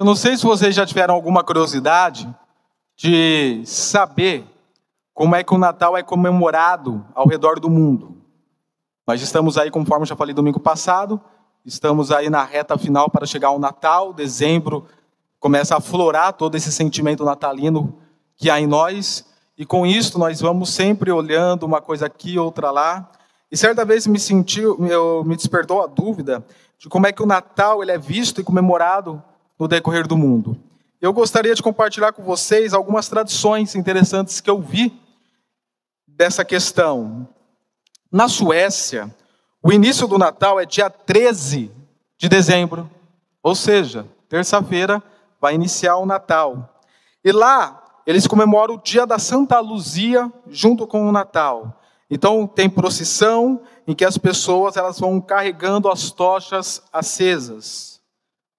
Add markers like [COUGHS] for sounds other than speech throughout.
Eu não sei se vocês já tiveram alguma curiosidade de saber como é que o Natal é comemorado ao redor do mundo. Nós estamos aí, conforme já falei domingo passado, estamos aí na reta final para chegar ao Natal, dezembro começa a florar todo esse sentimento natalino que há em nós, e com isso nós vamos sempre olhando uma coisa aqui, outra lá. E certa vez me sentiu, eu, me despertou a dúvida de como é que o Natal ele é visto e comemorado no decorrer do mundo. Eu gostaria de compartilhar com vocês algumas tradições interessantes que eu vi dessa questão. Na Suécia, o início do Natal é dia 13 de dezembro, ou seja, terça-feira vai iniciar o Natal. E lá eles comemoram o dia da Santa Luzia junto com o Natal. Então tem procissão em que as pessoas elas vão carregando as tochas acesas.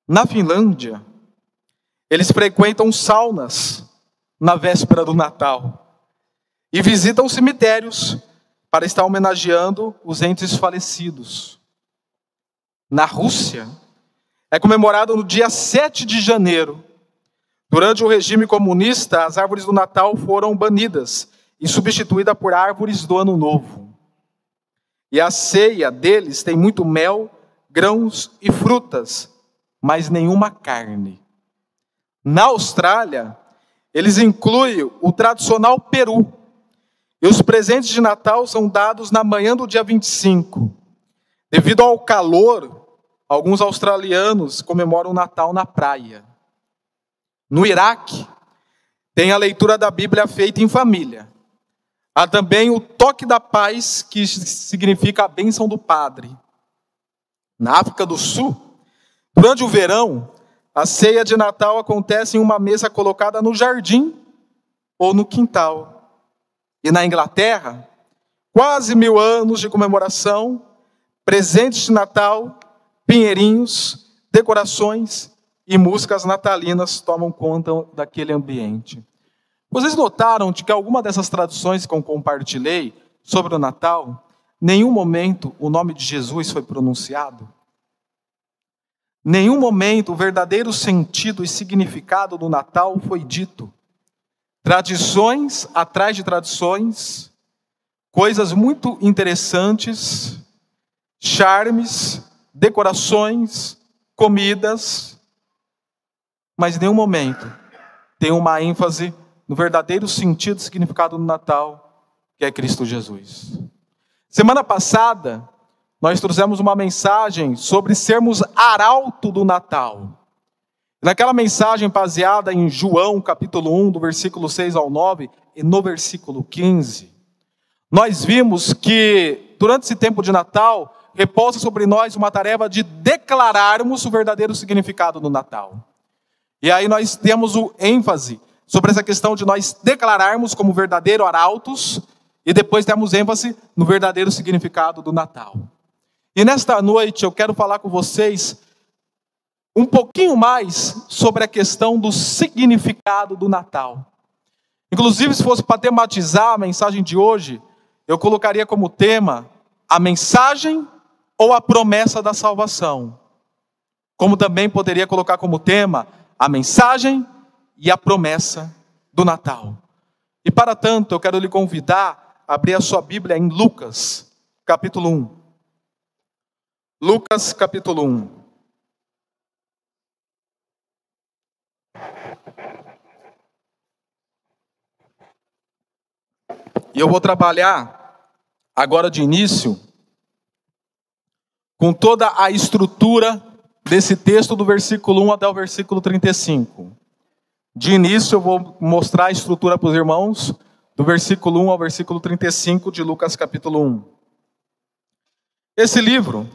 Na Finlândia, eles frequentam saunas na véspera do Natal e visitam cemitérios para estar homenageando os entes falecidos. Na Rússia, é comemorado no dia 7 de janeiro. Durante o regime comunista, as árvores do Natal foram banidas e substituídas por árvores do Ano Novo. E a ceia deles tem muito mel, grãos e frutas, mas nenhuma carne. Na Austrália, eles incluem o tradicional peru, e os presentes de Natal são dados na manhã do dia 25. Devido ao calor, alguns australianos comemoram o Natal na praia. No Iraque, tem a leitura da Bíblia feita em família. Há também o toque da paz, que significa a bênção do Padre. Na África do Sul, durante o verão, a ceia de Natal acontece em uma mesa colocada no jardim ou no quintal. E na Inglaterra, quase mil anos de comemoração, presentes de Natal, pinheirinhos, decorações e músicas natalinas tomam conta daquele ambiente. Vocês notaram de que alguma dessas traduções que eu compartilhei sobre o Natal, nenhum momento o nome de Jesus foi pronunciado? Nenhum momento o verdadeiro sentido e significado do Natal foi dito. Tradições atrás de tradições, coisas muito interessantes, charmes, decorações, comidas, mas nenhum momento tem uma ênfase no verdadeiro sentido e significado do Natal, que é Cristo Jesus. Semana passada, nós trouxemos uma mensagem sobre sermos arauto do Natal. Naquela mensagem baseada em João, capítulo 1, do versículo 6 ao 9, e no versículo 15, nós vimos que durante esse tempo de Natal, repousa sobre nós uma tarefa de declararmos o verdadeiro significado do Natal. E aí nós temos o ênfase sobre essa questão de nós declararmos como verdadeiro arautos, e depois temos ênfase no verdadeiro significado do Natal. E nesta noite eu quero falar com vocês um pouquinho mais sobre a questão do significado do Natal. Inclusive, se fosse para tematizar a mensagem de hoje, eu colocaria como tema a mensagem ou a promessa da salvação. Como também poderia colocar como tema a mensagem e a promessa do Natal. E para tanto, eu quero lhe convidar a abrir a sua Bíblia em Lucas, capítulo 1. Lucas, capítulo 1. E eu vou trabalhar agora de início com toda a estrutura desse texto do versículo 1 até o versículo 35. De início eu vou mostrar a estrutura para os irmãos do versículo 1 ao versículo 35 de Lucas capítulo 1. Esse livro,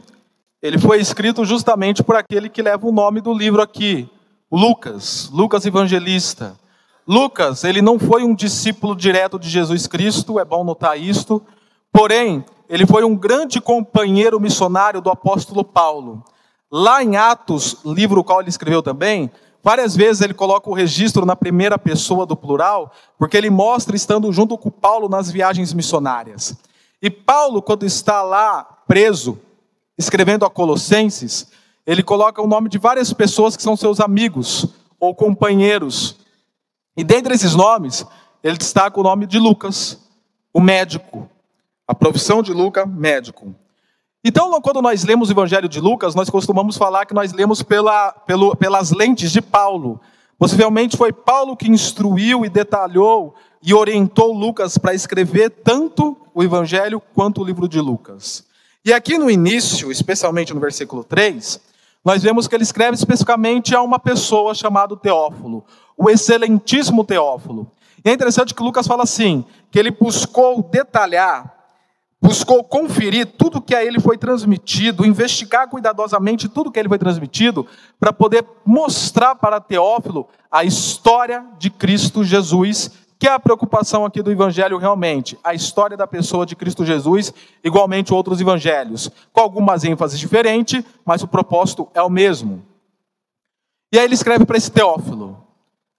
ele foi escrito justamente por aquele que leva o nome do livro aqui, Lucas, Lucas evangelista. Lucas, ele não foi um discípulo direto de Jesus Cristo, é bom notar isto, porém, ele foi um grande companheiro missionário do apóstolo Paulo. Lá em Atos, livro qual ele escreveu também, várias vezes ele coloca o registro na primeira pessoa do plural, porque ele mostra estando junto com Paulo nas viagens missionárias. E Paulo, quando está lá preso, escrevendo a Colossenses, ele coloca o nome de várias pessoas que são seus amigos ou companheiros. E dentre esses nomes, ele destaca o nome de Lucas, o médico. A profissão de Lucas, médico. Então, quando nós lemos o Evangelho de Lucas, nós costumamos falar que nós lemos pela, pelo, pelas lentes de Paulo. Possivelmente foi Paulo que instruiu e detalhou e orientou Lucas para escrever tanto o Evangelho quanto o livro de Lucas. E aqui no início, especialmente no versículo 3, nós vemos que ele escreve especificamente a uma pessoa chamada Teófilo, o excelentíssimo Teófilo. E é interessante que Lucas fala assim, que ele buscou detalhar, buscou conferir tudo que a ele foi transmitido, investigar cuidadosamente tudo que a ele foi transmitido, para poder mostrar para Teófilo a história de Cristo Jesus que é a preocupação aqui do Evangelho realmente? A história da pessoa de Cristo Jesus, igualmente outros evangelhos, com algumas ênfases diferentes, mas o propósito é o mesmo. E aí ele escreve para esse Teófilo.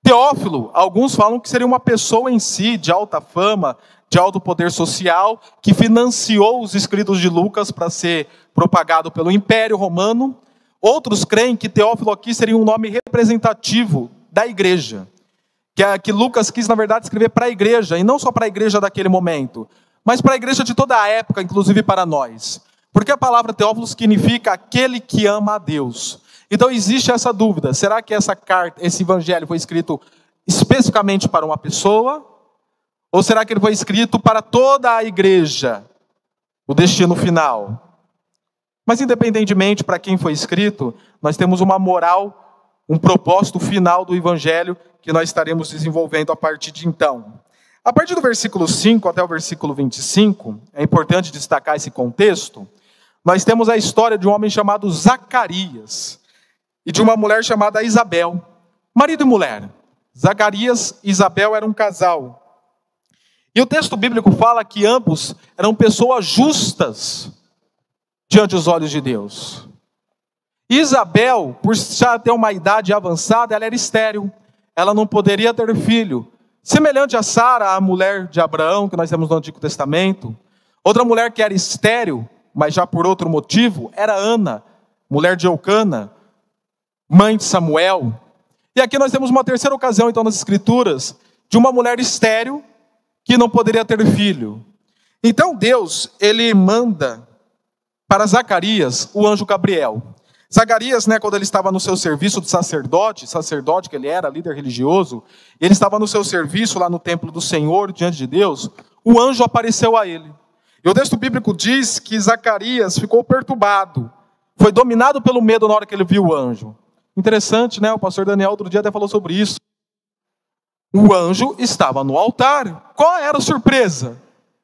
Teófilo, alguns falam que seria uma pessoa em si, de alta fama, de alto poder social, que financiou os escritos de Lucas para ser propagado pelo Império Romano. Outros creem que Teófilo aqui seria um nome representativo da igreja que, é, que Lucas quis, na verdade, escrever para a igreja, e não só para a igreja daquele momento, mas para a igreja de toda a época, inclusive para nós. Porque a palavra Teófilo significa aquele que ama a Deus. Então existe essa dúvida: será que essa carta, esse evangelho foi escrito especificamente para uma pessoa? Ou será que ele foi escrito para toda a igreja? O destino final. Mas independentemente para quem foi escrito, nós temos uma moral, um propósito final do evangelho que nós estaremos desenvolvendo a partir de então. A partir do versículo 5 até o versículo 25, é importante destacar esse contexto, nós temos a história de um homem chamado Zacarias e de uma mulher chamada Isabel, marido e mulher. Zacarias e Isabel eram um casal. E o texto bíblico fala que ambos eram pessoas justas diante dos olhos de Deus. Isabel, por já ter uma idade avançada, ela era estéril ela não poderia ter filho. Semelhante a Sara, a mulher de Abraão, que nós temos no Antigo Testamento. Outra mulher que era estéril, mas já por outro motivo, era Ana, mulher de Eucana, mãe de Samuel. E aqui nós temos uma terceira ocasião, então, nas Escrituras, de uma mulher estéril que não poderia ter filho. Então Deus, ele manda para Zacarias o anjo Gabriel. Zacarias, né, quando ele estava no seu serviço de sacerdote, sacerdote que ele era, líder religioso, ele estava no seu serviço lá no templo do Senhor, diante de Deus, o anjo apareceu a ele. E o texto bíblico diz que Zacarias ficou perturbado, foi dominado pelo medo na hora que ele viu o anjo. Interessante, né? O pastor Daniel outro dia até falou sobre isso. O anjo estava no altar. Qual era a surpresa?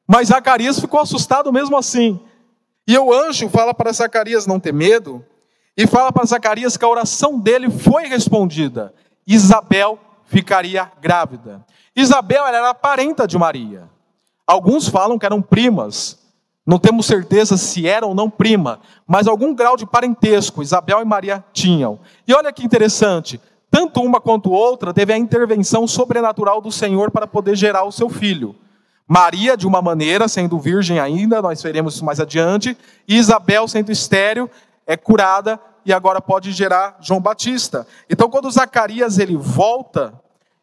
Mas Zacarias ficou assustado mesmo assim. E o anjo fala para Zacarias não ter medo, e fala para Zacarias que a oração dele foi respondida. Isabel ficaria grávida. Isabel era parenta de Maria. Alguns falam que eram primas. Não temos certeza se era ou não prima, mas algum grau de parentesco Isabel e Maria tinham. E olha que interessante, tanto uma quanto outra teve a intervenção sobrenatural do Senhor para poder gerar o seu filho. Maria, de uma maneira, sendo virgem ainda, nós veremos isso mais adiante, e Isabel, sendo estéreo, é curada e agora pode gerar João Batista. Então, quando Zacarias ele volta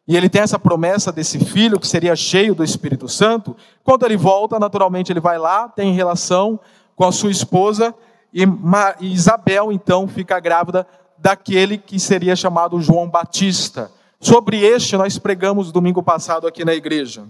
e ele tem essa promessa desse filho que seria cheio do Espírito Santo, quando ele volta, naturalmente ele vai lá, tem relação com a sua esposa e Isabel então fica grávida daquele que seria chamado João Batista. Sobre este nós pregamos domingo passado aqui na igreja.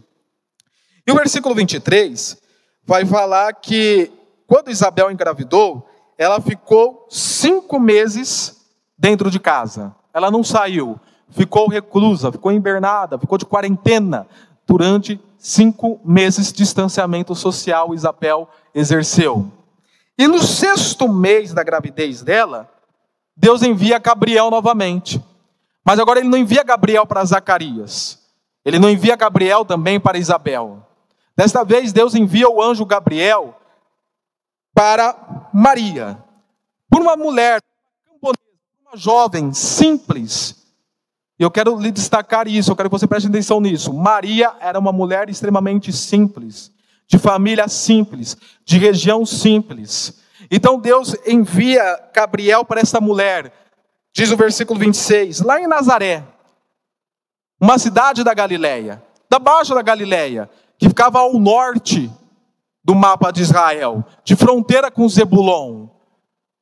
E o versículo 23 vai falar que quando Isabel engravidou, ela ficou cinco meses dentro de casa. Ela não saiu, ficou reclusa, ficou invernada, ficou de quarentena. Durante cinco meses de distanciamento social, Isabel exerceu. E no sexto mês da gravidez dela, Deus envia Gabriel novamente. Mas agora ele não envia Gabriel para Zacarias. Ele não envia Gabriel também para Isabel. Desta vez, Deus envia o anjo Gabriel para Maria. Por uma mulher, uma jovem simples. E eu quero lhe destacar isso, eu quero que você preste atenção nisso. Maria era uma mulher extremamente simples, de família simples, de região simples. Então Deus envia Gabriel para essa mulher, diz o versículo 26, lá em Nazaré, uma cidade da Galileia, da Baixa da Galileia, que ficava ao norte do mapa de Israel, de fronteira com Zebulon.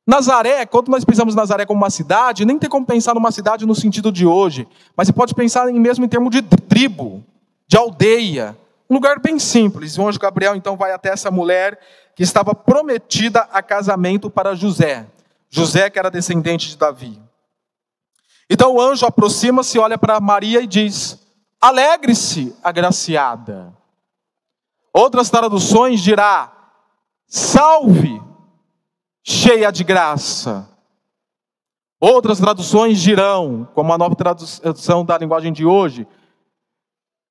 Nazaré, quando nós pensamos Nazaré como uma cidade, nem tem como pensar numa cidade no sentido de hoje, mas você pode pensar em mesmo em termos de tribo, de aldeia, um lugar bem simples. O anjo Gabriel então vai até essa mulher que estava prometida a casamento para José. José que era descendente de Davi. Então o anjo aproxima-se, olha para Maria e diz: Alegre-se, agraciada. Outras traduções dirá: Salve, cheia de graça. Outras traduções dirão, como a nova tradução da linguagem de hoje,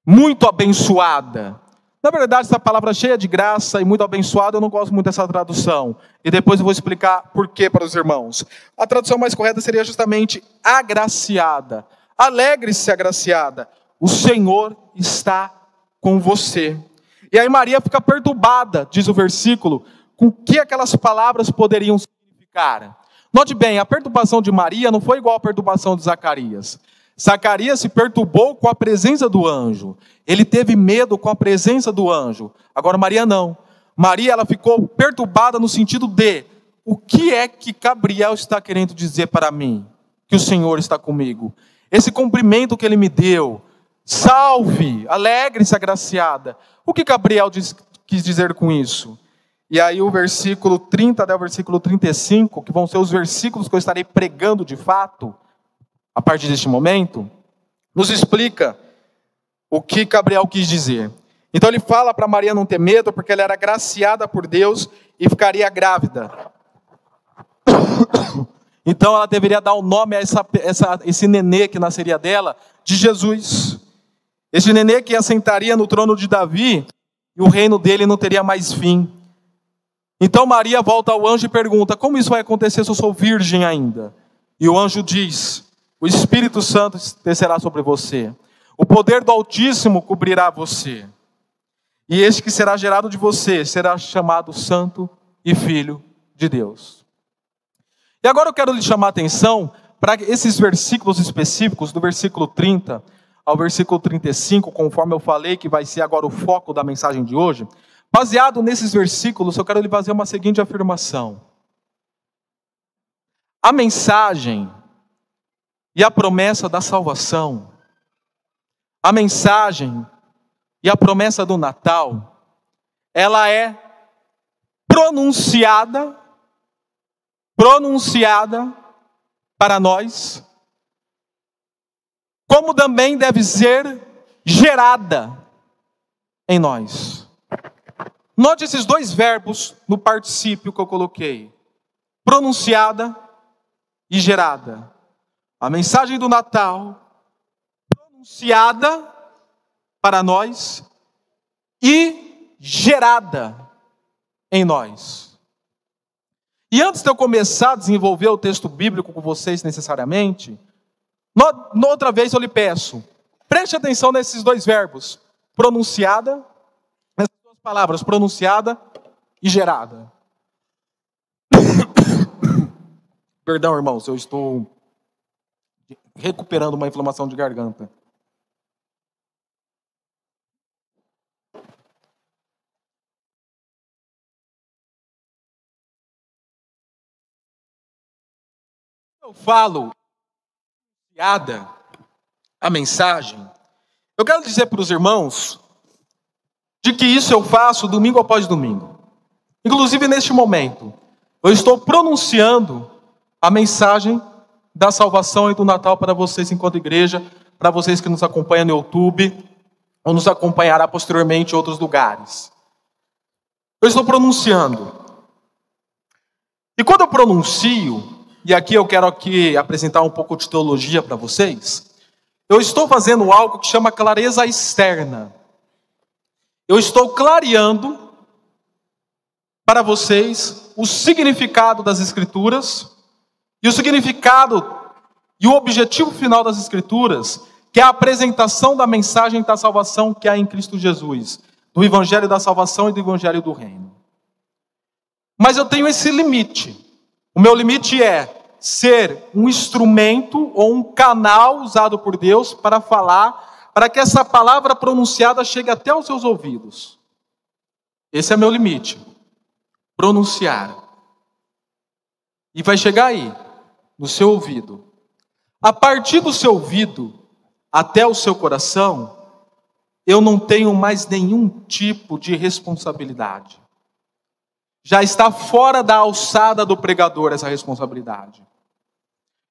muito abençoada. Na verdade, essa palavra cheia de graça e muito abençoada, eu não gosto muito dessa tradução. E depois eu vou explicar por que para os irmãos. A tradução mais correta seria justamente agraciada. Alegre-se, agraciada. O Senhor está com você. E aí Maria fica perturbada, diz o versículo, com o que aquelas palavras poderiam significar. Note bem, a perturbação de Maria não foi igual à perturbação de Zacarias. Zacarias se perturbou com a presença do anjo. Ele teve medo com a presença do anjo. Agora Maria não. Maria ela ficou perturbada no sentido de o que é que Gabriel está querendo dizer para mim? Que o Senhor está comigo. Esse cumprimento que ele me deu. Salve, alegre-se, agraciada. O que Gabriel diz, quis dizer com isso? E aí o versículo 30 até o versículo 35, que vão ser os versículos que eu estarei pregando de fato, a partir deste momento, nos explica o que Gabriel quis dizer. Então ele fala para Maria não ter medo, porque ela era graciada por Deus e ficaria grávida. [COUGHS] Então ela deveria dar o um nome a essa, essa, esse nenê que nasceria dela, de Jesus. Esse nenê que assentaria no trono de Davi e o reino dele não teria mais fim. Então Maria volta ao anjo e pergunta: Como isso vai acontecer se eu sou virgem ainda? E o anjo diz: o Espírito Santo descerá sobre você. O poder do Altíssimo cobrirá você. E este que será gerado de você será chamado Santo e Filho de Deus. E agora eu quero lhe chamar a atenção para esses versículos específicos, do versículo 30 ao versículo 35, conforme eu falei, que vai ser agora o foco da mensagem de hoje. Baseado nesses versículos, eu quero lhe fazer uma seguinte afirmação. A mensagem e a promessa da salvação, a mensagem e a promessa do Natal, ela é pronunciada, pronunciada para nós, como também deve ser gerada em nós. Note esses dois verbos no particípio que eu coloquei: pronunciada e gerada. A mensagem do Natal, pronunciada para nós e gerada em nós. E antes de eu começar a desenvolver o texto bíblico com vocês necessariamente, no, outra vez eu lhe peço, preste atenção nesses dois verbos, pronunciada, nessas duas palavras, pronunciada e gerada. [COUGHS] Perdão, irmãos, eu estou recuperando uma inflamação de garganta. Eu falo piada, a mensagem. Eu quero dizer para os irmãos de que isso eu faço domingo após domingo. Inclusive neste momento, eu estou pronunciando a mensagem da salvação e do Natal para vocês enquanto igreja, para vocês que nos acompanham no YouTube ou nos acompanhará posteriormente em outros lugares. Eu estou pronunciando. E quando eu pronuncio, e aqui eu quero aqui apresentar um pouco de teologia para vocês, eu estou fazendo algo que chama clareza externa. Eu estou clareando para vocês o significado das escrituras e o significado e o objetivo final das Escrituras, que é a apresentação da mensagem da salvação que há em Cristo Jesus, do Evangelho da salvação e do Evangelho do Reino. Mas eu tenho esse limite. O meu limite é ser um instrumento ou um canal usado por Deus para falar, para que essa palavra pronunciada chegue até os seus ouvidos. Esse é meu limite. Pronunciar. E vai chegar aí, no seu ouvido. A partir do seu ouvido até o seu coração, eu não tenho mais nenhum tipo de responsabilidade. Já está fora da alçada do pregador essa responsabilidade.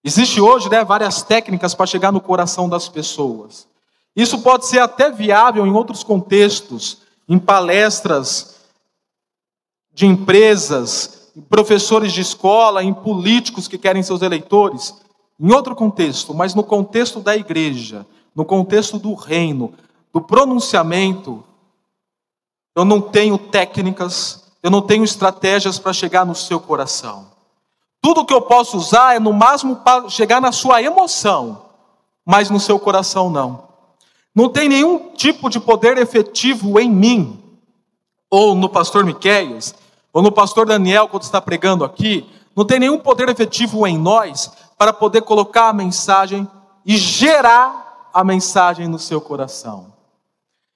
Existe hoje né, várias técnicas para chegar no coração das pessoas. Isso pode ser até viável em outros contextos, em palestras de empresas, em professores de escola, em políticos que querem seus eleitores, em outro contexto, mas no contexto da igreja, no contexto do reino, do pronunciamento, eu não tenho técnicas, eu não tenho estratégias para chegar no seu coração. Tudo que eu posso usar é no máximo para chegar na sua emoção, mas no seu coração não. Não tem nenhum tipo de poder efetivo em mim, ou no pastor Miqueias, ou no pastor Daniel, quando está pregando aqui, não tem nenhum poder efetivo em nós para poder colocar a mensagem e gerar a mensagem no seu coração.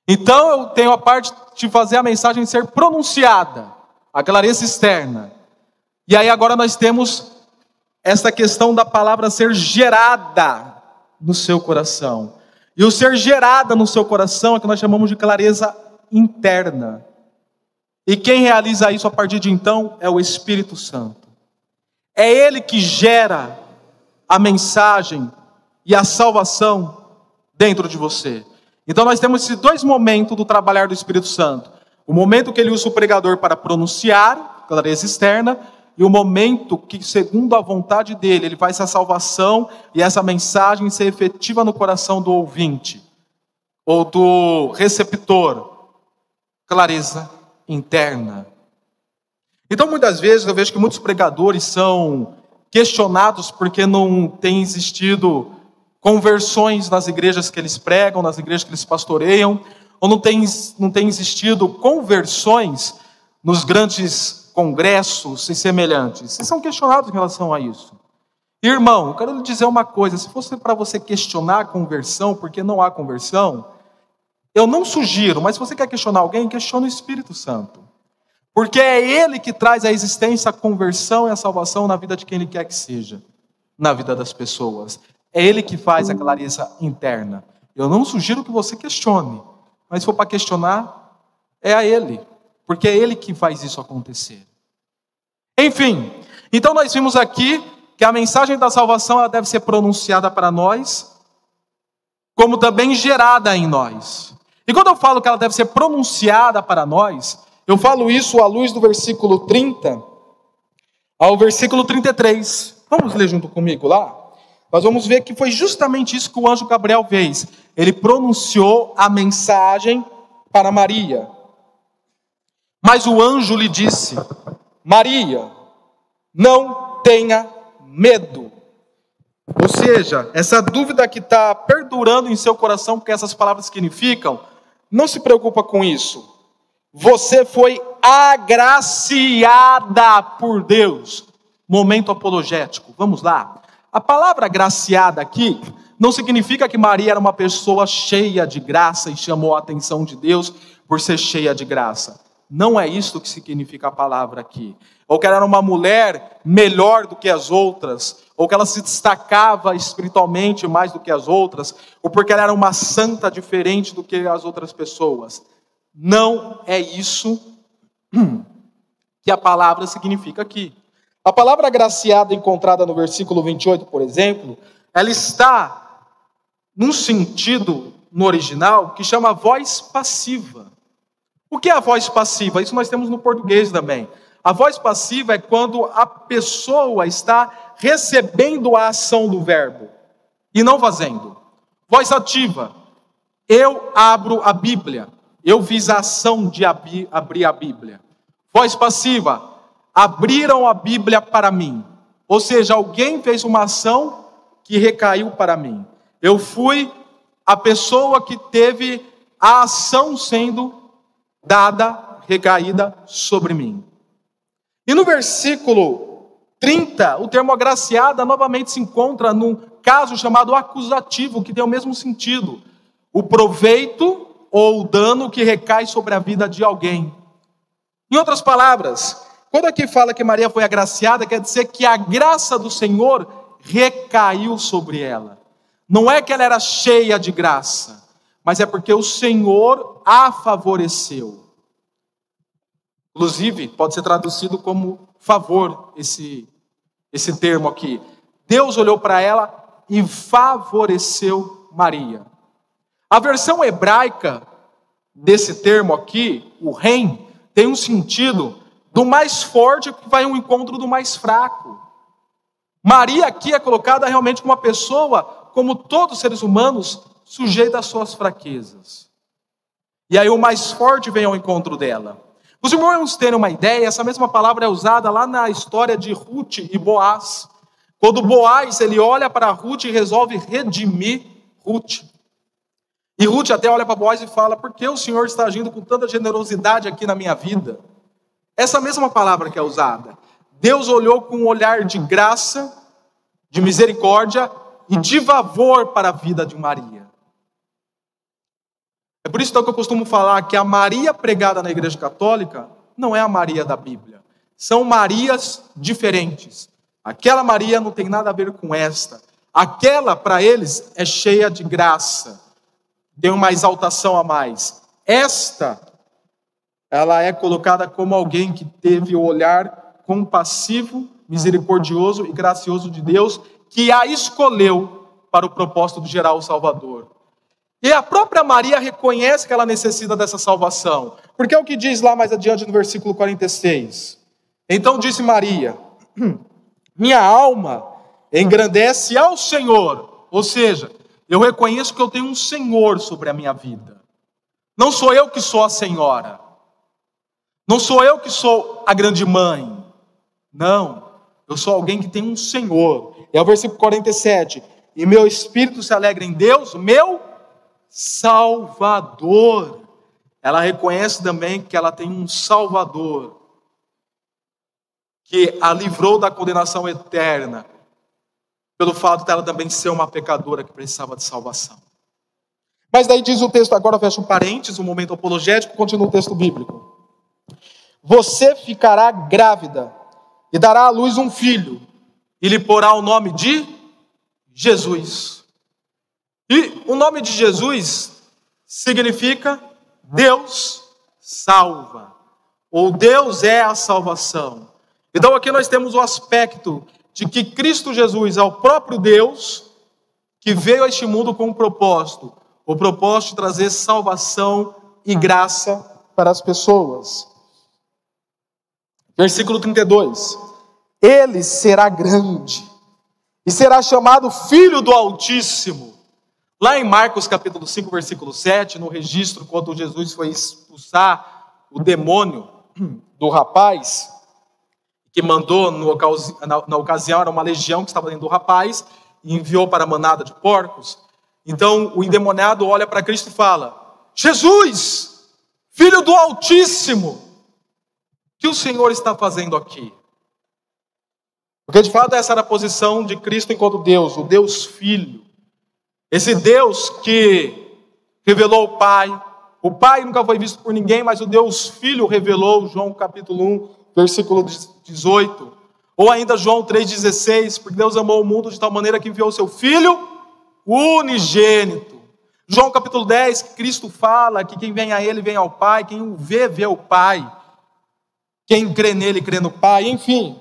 Então eu tenho a parte de fazer a mensagem ser pronunciada, a clareza externa. E aí agora nós temos essa questão da palavra ser gerada no seu coração. E o ser gerada no seu coração é que nós chamamos de clareza interna. E quem realiza isso a partir de então é o Espírito Santo. É ele que gera a mensagem e a salvação dentro de você. Então nós temos esses dois momentos do trabalhar do Espírito Santo. O momento que ele usa o pregador para pronunciar, clareza externa, e o momento que, segundo a vontade dele, ele faz essa salvação e essa mensagem ser efetiva no coração do ouvinte ou do receptor. Clareza interna. Então, muitas vezes, eu vejo que muitos pregadores são questionados porque não tem existido conversões nas igrejas que eles pregam, nas igrejas que eles pastoreiam, ou não tem, não tem existido conversões nos grandes congressos e semelhantes. Vocês são questionados em relação a isso. Irmão, eu quero lhe dizer uma coisa: se fosse para você questionar a conversão, porque não há conversão, eu não sugiro, mas se você quer questionar alguém, questione o Espírito Santo. Porque é Ele que traz a existência, a conversão e a salvação na vida de quem Ele quer que seja, na vida das pessoas. É Ele que faz a clareza interna. Eu não sugiro que você questione, mas se for para questionar, é a Ele, porque é Ele que faz isso acontecer. Enfim, então nós vimos aqui que a mensagem da salvação ela deve ser pronunciada para nós, como também gerada em nós. E quando eu falo que ela deve ser pronunciada para nós, eu falo isso à luz do versículo 30 ao versículo 33. Vamos ler junto comigo lá? Nós vamos ver que foi justamente isso que o anjo Gabriel fez. Ele pronunciou a mensagem para Maria. Mas o anjo lhe disse: Maria, não tenha medo. Ou seja, essa dúvida que está perdurando em seu coração, porque essas palavras significam, não se preocupa com isso. Você foi agraciada por Deus. Momento apologético. Vamos lá. A palavra graciada aqui não significa que Maria era uma pessoa cheia de graça e chamou a atenção de Deus por ser cheia de graça. Não é isso que significa a palavra aqui. Ou que ela era uma mulher melhor do que as outras, ou que ela se destacava espiritualmente mais do que as outras, ou porque ela era uma santa diferente do que as outras pessoas. Não é isso [CLEARS THROAT] que a palavra significa aqui. A palavra agraciada encontrada no versículo 28, por exemplo, ela está num sentido no original que chama voz passiva. O que é a voz passiva? Isso nós temos no português também. A voz passiva é quando a pessoa está recebendo a ação do verbo e não fazendo. Voz ativa. Eu abro a Bíblia. Eu fiz a ação de abrir a Bíblia. Voz passiva abriram a Bíblia para mim. Ou seja, alguém fez uma ação que recaiu para mim. Eu fui a pessoa que teve a ação sendo dada, recaída sobre mim. E no versículo 30, o termo agraciada novamente se encontra num caso chamado acusativo, que tem o mesmo sentido. O proveito ou o dano que recai sobre a vida de alguém. Em outras palavras, quando aqui fala que Maria foi agraciada, quer dizer que a graça do Senhor recaiu sobre ela. Não é que ela era cheia de graça, mas é porque o Senhor a favoreceu. Inclusive, pode ser traduzido como favor esse esse termo aqui. Deus olhou para ela e favoreceu Maria. A versão hebraica desse termo aqui, o rei, tem um sentido do mais forte vai ao encontro do mais fraco. Maria aqui é colocada realmente como uma pessoa, como todos os seres humanos, sujeita às suas fraquezas. E aí o mais forte vem ao encontro dela. Os irmãos terem uma ideia, essa mesma palavra é usada lá na história de Ruth e Boaz. Quando Boaz ele olha para Ruth e resolve redimir Ruth. E Ruth até olha para Boaz e fala: Por que o Senhor está agindo com tanta generosidade aqui na minha vida? Essa mesma palavra que é usada. Deus olhou com um olhar de graça, de misericórdia e de favor para a vida de Maria. É por isso então, que eu costumo falar que a Maria pregada na Igreja Católica não é a Maria da Bíblia. São Marias diferentes. Aquela Maria não tem nada a ver com esta. Aquela, para eles, é cheia de graça. Tem uma exaltação a mais. Esta, ela é colocada como alguém que teve o olhar compassivo, misericordioso e gracioso de Deus, que a escolheu para o propósito de gerar o Salvador. E a própria Maria reconhece que ela necessita dessa salvação, porque é o que diz lá mais adiante no versículo 46. Então disse Maria: [CLEARS THROAT] Minha alma engrandece ao Senhor, ou seja, eu reconheço que eu tenho um Senhor sobre a minha vida. Não sou eu que sou a senhora. Não sou eu que sou a grande mãe. Não, eu sou alguém que tem um Senhor. É o versículo 47. E meu espírito se alegra em Deus, meu Salvador. Ela reconhece também que ela tem um Salvador, que a livrou da condenação eterna, pelo fato dela também ser uma pecadora que precisava de salvação. Mas daí diz o texto, agora fecha um parênteses, um momento apologético, continua o texto bíblico. Você ficará grávida e dará à luz um filho, e lhe porá o nome de Jesus. E o nome de Jesus significa Deus salva, ou Deus é a salvação. Então aqui nós temos o aspecto de que Cristo Jesus é o próprio Deus que veio a este mundo com um propósito, o propósito de trazer salvação e graça para as pessoas. Versículo 32. Ele será grande e será chamado Filho do Altíssimo. Lá em Marcos capítulo 5, versículo 7, no registro, quando Jesus foi expulsar o demônio do rapaz, que mandou, no, na, na ocasião, era uma legião que estava dentro do rapaz, e enviou para a manada de porcos. Então o endemoniado olha para Cristo e fala: Jesus, Filho do Altíssimo, que o Senhor está fazendo aqui? Porque de fato essa era a posição de Cristo enquanto Deus, o Deus Filho. Esse Deus que revelou o Pai. O Pai nunca foi visto por ninguém, mas o Deus Filho revelou, João capítulo 1, versículo 18. Ou ainda João 3,16, porque Deus amou o mundo de tal maneira que enviou o seu Filho unigênito. João capítulo 10, Cristo fala que quem vem a Ele vem ao Pai, quem o vê, vê o Pai. Quem crê nele, crê no Pai, enfim.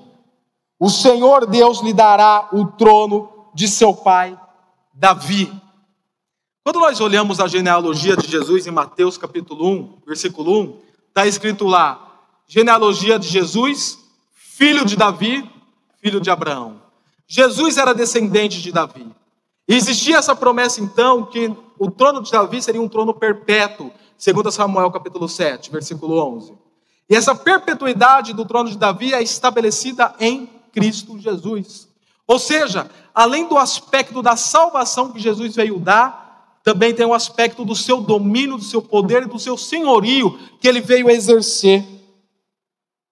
O Senhor Deus lhe dará o trono de seu pai, Davi. Quando nós olhamos a genealogia de Jesus em Mateus capítulo 1, versículo 1, está escrito lá: genealogia de Jesus, filho de Davi, filho de Abraão. Jesus era descendente de Davi. E existia essa promessa então que o trono de Davi seria um trono perpétuo, segundo Samuel capítulo 7, versículo 11. E essa perpetuidade do trono de Davi é estabelecida em Cristo Jesus. Ou seja, além do aspecto da salvação que Jesus veio dar, também tem o aspecto do seu domínio, do seu poder e do seu senhorio que ele veio exercer.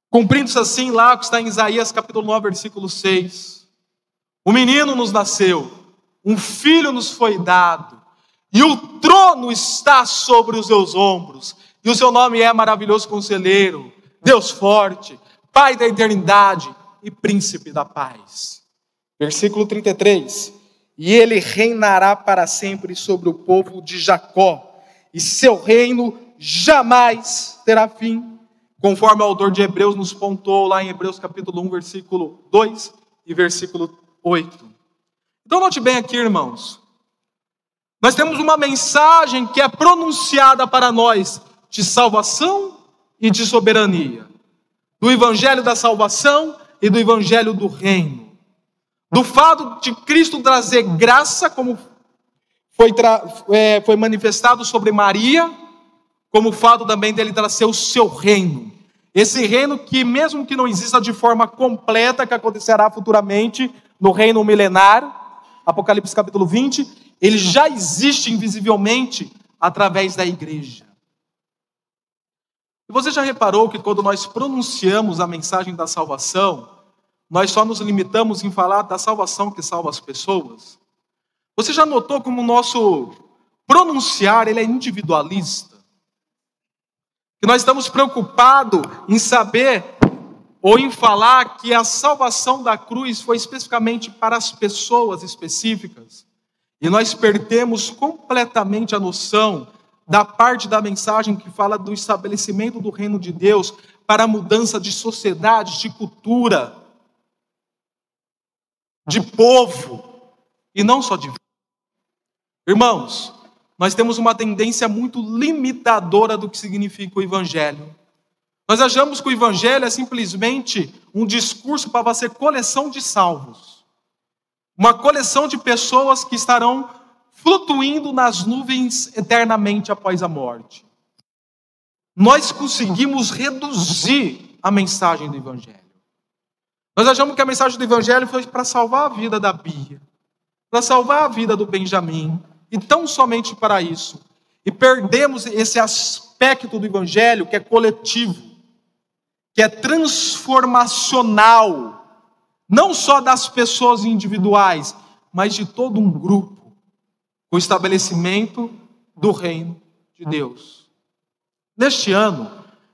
Cumprindo-se assim lá que está em Isaías capítulo 9, versículo 6. O menino nos nasceu, um filho nos foi dado, e o trono está sobre os seus ombros, e o seu nome é maravilhoso conselheiro, Deus forte, Pai da eternidade e príncipe da paz. Versículo 33. E ele reinará para sempre sobre o povo de Jacó, e seu reino jamais terá fim, conforme o autor de Hebreus nos pontou lá em Hebreus capítulo 1, versículo 2 e versículo 8. Então note bem aqui, irmãos. Nós temos uma mensagem que é pronunciada para nós de salvação e de soberania. Do evangelho da salvação e do evangelho do reino. Do fato de Cristo trazer graça, como foi, é, foi manifestado sobre Maria, como o fato também dele trazer o seu reino. Esse reino que, mesmo que não exista de forma completa, que acontecerá futuramente no reino milenar, Apocalipse capítulo 20, ele já existe invisivelmente através da igreja. E você já reparou que quando nós pronunciamos a mensagem da salvação, nós só nos limitamos em falar da salvação que salva as pessoas? Você já notou como o nosso pronunciar ele é individualista? Que nós estamos preocupados em saber ou em falar que a salvação da cruz foi especificamente para as pessoas específicas. E nós perdemos completamente a noção da parte da mensagem que fala do estabelecimento do reino de Deus para a mudança de sociedade, de cultura, de povo, e não só de. Irmãos, nós temos uma tendência muito limitadora do que significa o Evangelho. Nós achamos que o Evangelho é simplesmente um discurso para ser coleção de salvos, uma coleção de pessoas que estarão flutuindo nas nuvens eternamente após a morte. Nós conseguimos reduzir a mensagem do Evangelho. Nós achamos que a mensagem do Evangelho foi para salvar a vida da Bia, para salvar a vida do Benjamim, e tão somente para isso. E perdemos esse aspecto do Evangelho que é coletivo que é transformacional, não só das pessoas individuais, mas de todo um grupo, o estabelecimento do reino de Deus. Neste ano,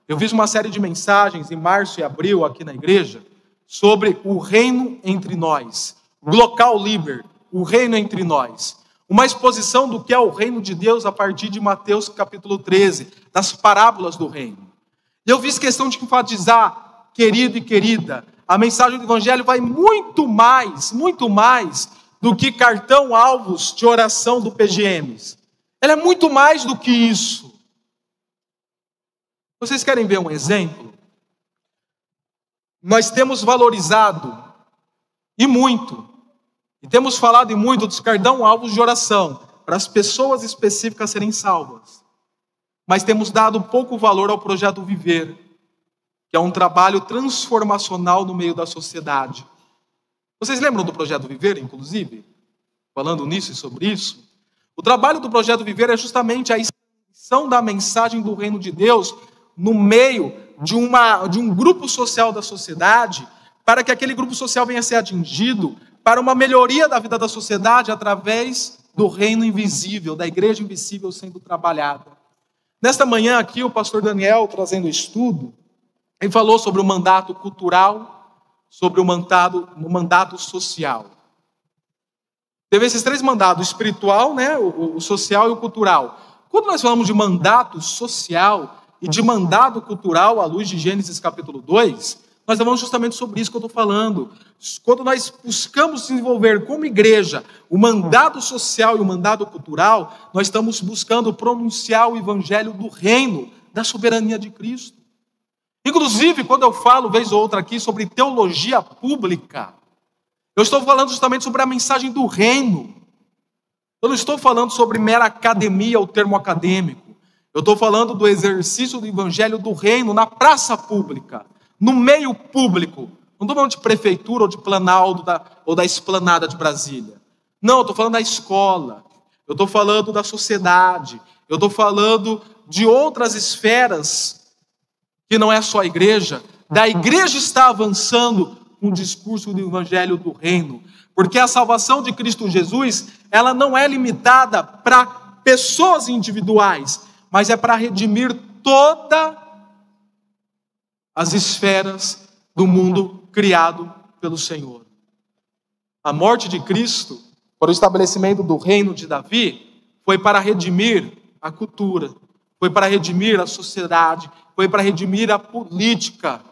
eu fiz uma série de mensagens em março e abril aqui na igreja sobre o reino entre nós, local liber, o reino entre nós. Uma exposição do que é o reino de Deus a partir de Mateus capítulo 13, das parábolas do reino. Eu fiz questão de enfatizar, querido e querida, a mensagem do Evangelho vai muito mais, muito mais do que cartão-alvos de oração do PGMs. Ela é muito mais do que isso. Vocês querem ver um exemplo? Nós temos valorizado, e muito, e temos falado e muito dos cartão-alvos de oração, para as pessoas específicas serem salvas mas temos dado pouco valor ao projeto Viver, que é um trabalho transformacional no meio da sociedade. Vocês lembram do projeto Viver, inclusive? Falando nisso e sobre isso? O trabalho do projeto Viver é justamente a extensão da mensagem do reino de Deus no meio de, uma, de um grupo social da sociedade, para que aquele grupo social venha a ser atingido, para uma melhoria da vida da sociedade através do reino invisível, da igreja invisível sendo trabalhada. Nesta manhã aqui, o pastor Daniel, trazendo estudo, ele falou sobre o mandato cultural, sobre o mandato, o mandato social. Teve esses três mandatos, o espiritual, né, o, o social e o cultural. Quando nós falamos de mandato social e de mandato cultural, à luz de Gênesis capítulo 2, nós falamos justamente sobre isso que eu estou falando. Quando nós buscamos desenvolver como igreja o mandato social e o mandato cultural, nós estamos buscando pronunciar o evangelho do reino, da soberania de Cristo. Inclusive, quando eu falo, vez ou outra aqui, sobre teologia pública, eu estou falando justamente sobre a mensagem do reino. Eu não estou falando sobre mera academia ou termo acadêmico. Eu estou falando do exercício do evangelho do reino na praça pública no meio público. Não estou falando de prefeitura ou de planalto da, ou da esplanada de Brasília. Não, estou falando da escola. Eu estou falando da sociedade. Eu estou falando de outras esferas que não é só a igreja, da igreja estar avançando o discurso do evangelho do reino. Porque a salvação de Cristo Jesus, ela não é limitada para pessoas individuais, mas é para redimir todas as esferas do mundo criado pelo Senhor. A morte de Cristo, para o estabelecimento do reino de Davi, foi para redimir a cultura, foi para redimir a sociedade, foi para redimir a política,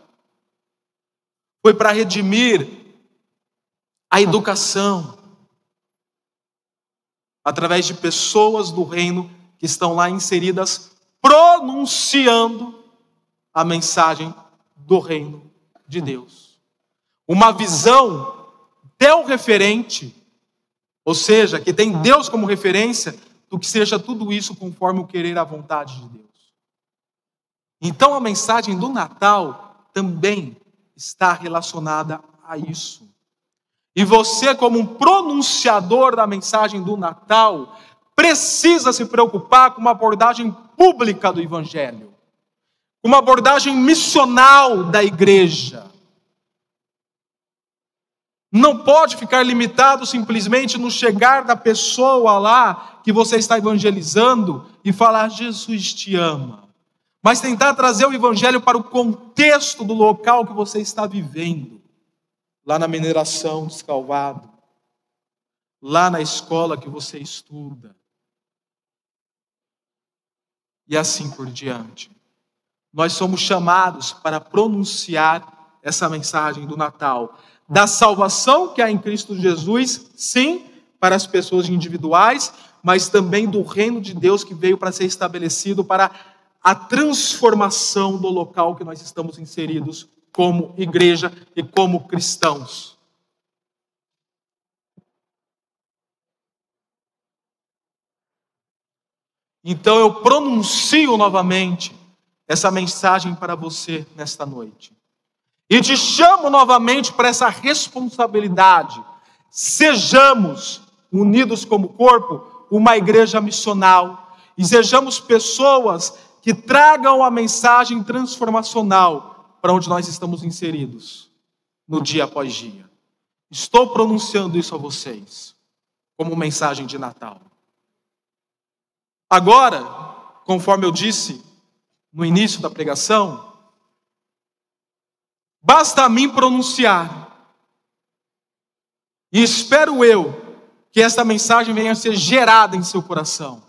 foi para redimir a educação, através de pessoas do reino que estão lá inseridas, pronunciando a mensagem do reino de Deus. Uma visão del referente, ou seja, que tem Deus como referência, do que seja tudo isso conforme o querer a vontade de Deus. Então a mensagem do Natal também está relacionada a isso. E você, como um pronunciador da mensagem do Natal, precisa se preocupar com uma abordagem pública do Evangelho, uma abordagem missional da igreja. Não pode ficar limitado simplesmente no chegar da pessoa lá que você está evangelizando e falar: Jesus te ama. Mas tentar trazer o evangelho para o contexto do local que você está vivendo. Lá na mineração descalvado, lá na escola que você estuda. E assim por diante. Nós somos chamados para pronunciar essa mensagem do Natal da salvação que há em Cristo Jesus, sim, para as pessoas individuais, mas também do reino de Deus que veio para ser estabelecido para a transformação do local que nós estamos inseridos como igreja e como cristãos. Então eu pronuncio novamente essa mensagem para você nesta noite. E te chamo novamente para essa responsabilidade. Sejamos unidos como corpo, uma igreja missional, e sejamos pessoas que tragam a mensagem transformacional para onde nós estamos inseridos, no dia após dia. Estou pronunciando isso a vocês, como mensagem de Natal. Agora, conforme eu disse no início da pregação, Basta a mim pronunciar. E espero eu que esta mensagem venha a ser gerada em seu coração.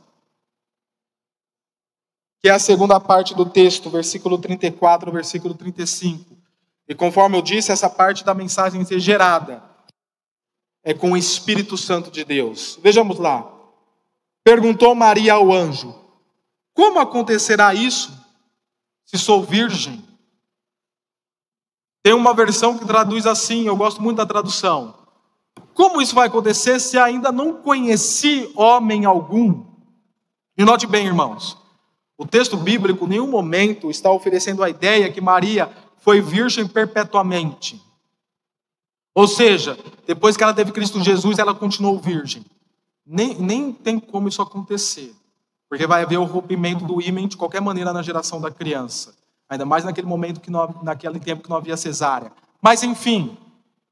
Que é a segunda parte do texto, versículo 34, versículo 35. E conforme eu disse, essa parte da mensagem ser gerada é com o Espírito Santo de Deus. Vejamos lá. Perguntou Maria ao anjo: Como acontecerá isso se sou virgem? Tem uma versão que traduz assim, eu gosto muito da tradução. Como isso vai acontecer se ainda não conheci homem algum? E note bem, irmãos, o texto bíblico em nenhum momento está oferecendo a ideia que Maria foi virgem perpetuamente. Ou seja, depois que ela teve Cristo Jesus, ela continuou virgem. Nem, nem tem como isso acontecer, porque vai haver o rompimento do ímã de qualquer maneira na geração da criança. Ainda mais naquele momento que não, naquele tempo que não havia cesárea. Mas enfim,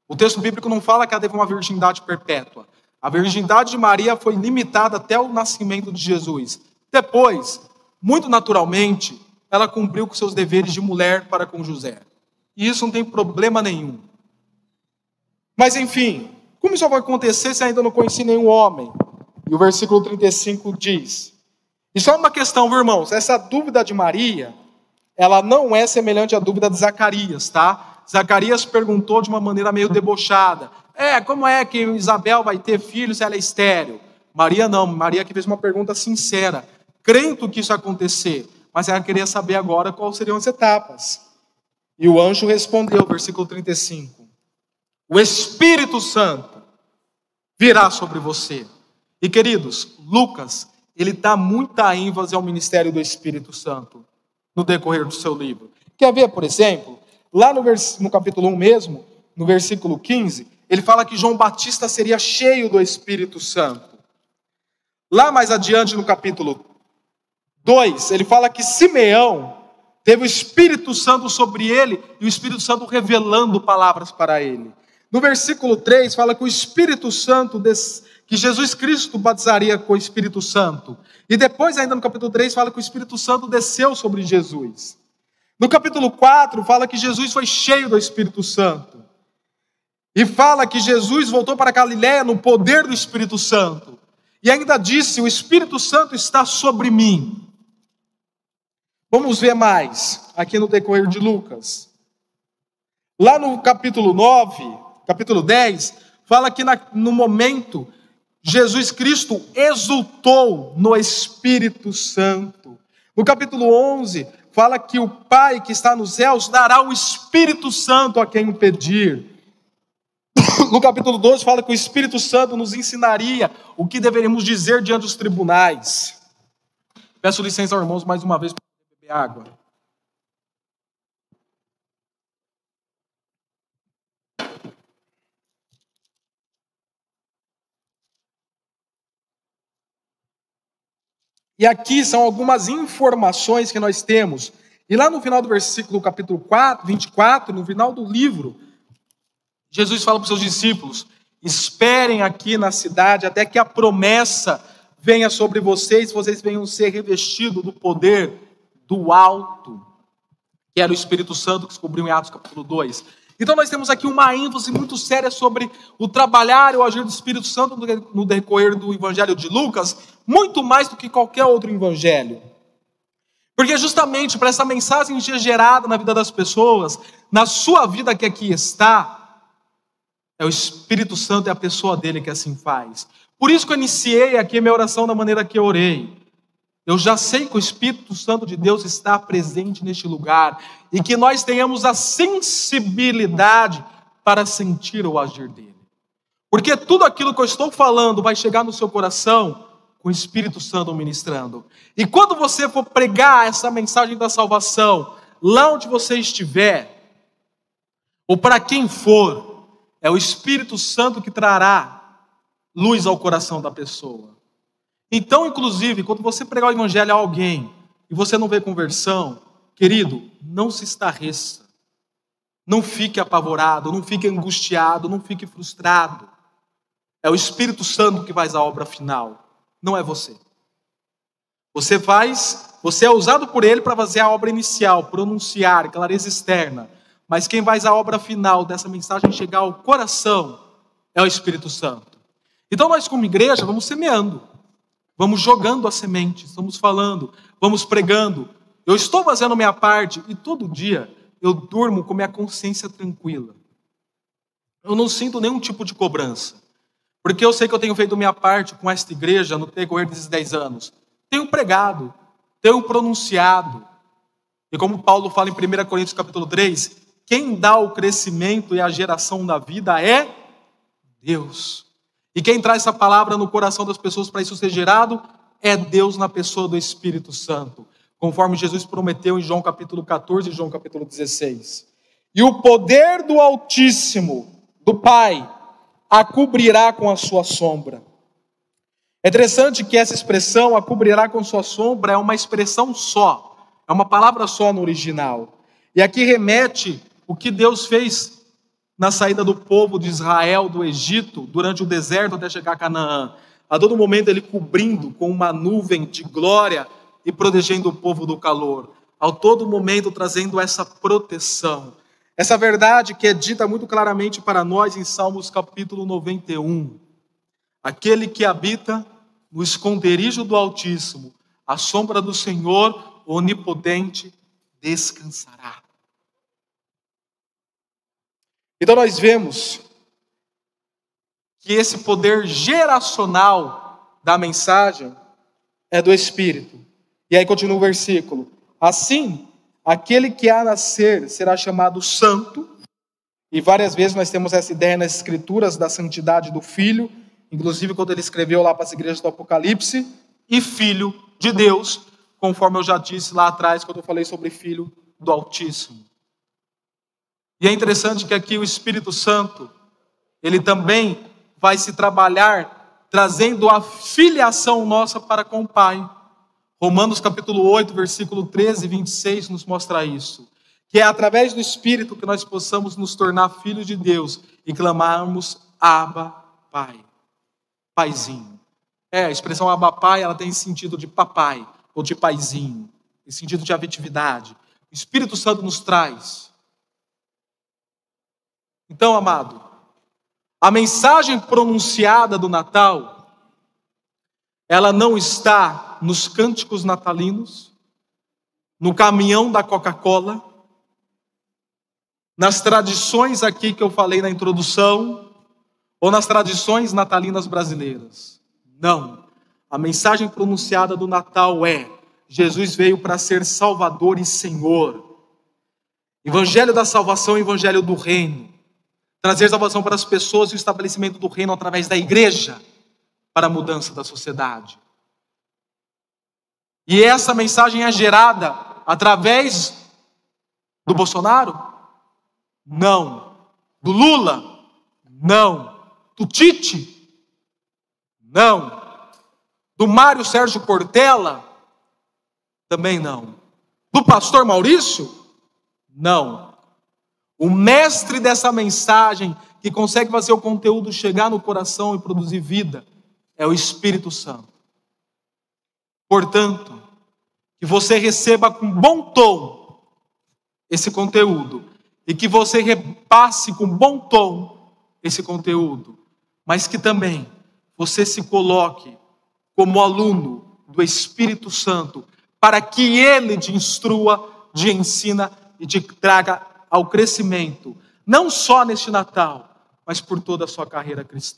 o texto bíblico não fala que ela teve uma virgindade perpétua. A virgindade de Maria foi limitada até o nascimento de Jesus. Depois, muito naturalmente, ela cumpriu com seus deveres de mulher para com José. E isso não tem problema nenhum. Mas enfim, como isso vai acontecer se ainda não conheci nenhum homem? E o versículo 35 diz: E só uma questão, irmãos, essa dúvida de Maria ela não é semelhante à dúvida de Zacarias, tá? Zacarias perguntou de uma maneira meio debochada: É, como é que Isabel vai ter filho se ela é estéreo? Maria não, Maria que fez uma pergunta sincera, crendo que isso ia acontecer, mas ela queria saber agora quais seriam as etapas. E o anjo respondeu, versículo 35: O Espírito Santo virá sobre você. E queridos, Lucas, ele dá muita ênfase ao ministério do Espírito Santo no decorrer do seu livro. Quer ver, por exemplo, lá no, no capítulo 1 mesmo, no versículo 15, ele fala que João Batista seria cheio do Espírito Santo. Lá mais adiante, no capítulo 2, ele fala que Simeão Teve o Espírito Santo sobre ele e o Espírito Santo revelando palavras para ele. No versículo 3 fala que o Espírito Santo, que Jesus Cristo batizaria com o Espírito Santo. E depois, ainda no capítulo 3, fala que o Espírito Santo desceu sobre Jesus. No capítulo 4, fala que Jesus foi cheio do Espírito Santo. E fala que Jesus voltou para Galiléia no poder do Espírito Santo. E ainda disse: O Espírito Santo está sobre mim Vamos ver mais aqui no decorrer de Lucas. Lá no capítulo 9, capítulo 10, fala que na, no momento Jesus Cristo exultou no Espírito Santo. No capítulo 11, fala que o Pai que está nos céus dará o Espírito Santo a quem o pedir. [COUGHS] No capítulo 12, fala que o Espírito Santo nos ensinaria o que deveríamos dizer diante dos tribunais. Peço licença, irmãos, mais uma vez beber água. E aqui são algumas informações que nós temos. E lá no final do versículo, capítulo 4, 24, no final do livro, Jesus fala para os seus discípulos: esperem aqui na cidade até que a promessa venha sobre vocês, vocês venham ser revestidos do poder do alto, que era o Espírito Santo que se cobriu em Atos capítulo 2. Então nós temos aqui uma ênfase muito séria sobre o trabalhar e o agir do Espírito Santo no decorrer do Evangelho de Lucas, muito mais do que qualquer outro evangelho. Porque justamente para essa mensagem ser gerada na vida das pessoas, na sua vida que aqui está, é o Espírito Santo e a pessoa dele que assim faz. Por isso que eu iniciei aqui a minha oração da maneira que eu orei. Eu já sei que o Espírito Santo de Deus está presente neste lugar e que nós tenhamos a sensibilidade para sentir o agir dele. Porque tudo aquilo que eu estou falando vai chegar no seu coração com o Espírito Santo ministrando. E quando você for pregar essa mensagem da salvação, lá onde você estiver, ou para quem for, é o Espírito Santo que trará luz ao coração da pessoa. Então, inclusive, quando você pregar o evangelho a alguém e você não vê conversão, querido, não se estarreça. Não fique apavorado, não fique angustiado, não fique frustrado. É o Espírito Santo que faz a obra final, não é você. Você faz, você é usado por ele para fazer a obra inicial, pronunciar, clareza externa. Mas quem faz a obra final dessa mensagem chegar ao coração é o Espírito Santo. Então nós como igreja vamos semeando. Vamos jogando as sementes, vamos falando, vamos pregando. Eu estou fazendo minha parte e todo dia eu durmo com minha consciência tranquila. Eu não sinto nenhum tipo de cobrança. Porque eu sei que eu tenho feito minha parte com esta igreja no decorrer desses 10 anos. Tenho pregado, tenho pronunciado. E como Paulo fala em 1 Coríntios capítulo 3, quem dá o crescimento e a geração da vida é Deus. E quem traz essa palavra no coração das pessoas para isso ser gerado é Deus na pessoa do Espírito Santo, conforme Jesus prometeu em João capítulo 14 e João capítulo 16. E o poder do Altíssimo, do Pai, a cobrirá com a sua sombra. É interessante que essa expressão, a cobrirá com sua sombra, é uma expressão só, é uma palavra só no original. E aqui remete o que Deus fez na saída do povo de Israel do Egito, durante o deserto até chegar a Canaã. A todo momento ele cobrindo com uma nuvem de glória e protegendo o povo do calor. A todo momento trazendo essa proteção. Essa verdade que é dita muito claramente para nós em Salmos capítulo 91. Aquele que habita no esconderijo do Altíssimo, a sombra do Senhor onipotente descansará. Então nós vemos que esse poder geracional da mensagem é do Espírito. E aí continua o versículo: Assim, aquele que há nascer será chamado santo. E várias vezes nós temos essa ideia nas escrituras da santidade do filho, inclusive quando ele escreveu lá para as igrejas do Apocalipse, e filho de Deus, conforme eu já disse lá atrás quando eu falei sobre filho do Altíssimo. E é interessante que aqui o Espírito Santo, ele também vai se trabalhar trazendo a filiação nossa para com o Pai. Romanos capítulo 8, versículo 13 e 26 nos mostra isso. Que é através do Espírito que nós possamos nos tornar filhos de Deus e clamarmos Abba, Pai. Paizinho. É, a expressão Abba, Pai, ela tem sentido de papai ou de paizinho, em sentido de afetividade. O Espírito Santo nos traz. Então, amado, a mensagem pronunciada do Natal, ela não está nos cânticos natalinos, no caminhão da Coca-Cola, nas tradições aqui que eu falei na introdução, ou nas tradições natalinas brasileiras. Não. A mensagem pronunciada do Natal é: Jesus veio para ser Salvador e Senhor. Evangelho da salvação, Evangelho do reino. Trazer salvação para as pessoas e o estabelecimento do reino através da igreja para a mudança da sociedade. E essa mensagem é gerada através do Bolsonaro? Não. Do Lula? Não. Do Tite? Não. Do Mário Sérgio Portela? Também não. Do pastor Maurício? Não. O mestre dessa mensagem, que consegue fazer o conteúdo chegar no coração e produzir vida, é o Espírito Santo. Portanto, que você receba com bom tom esse conteúdo e que você repasse com bom tom esse conteúdo, mas que também você se coloque como aluno do Espírito Santo, para que ele te instrua, te ensina e te traga ao crescimento, não só neste Natal, mas por toda a sua carreira cristã.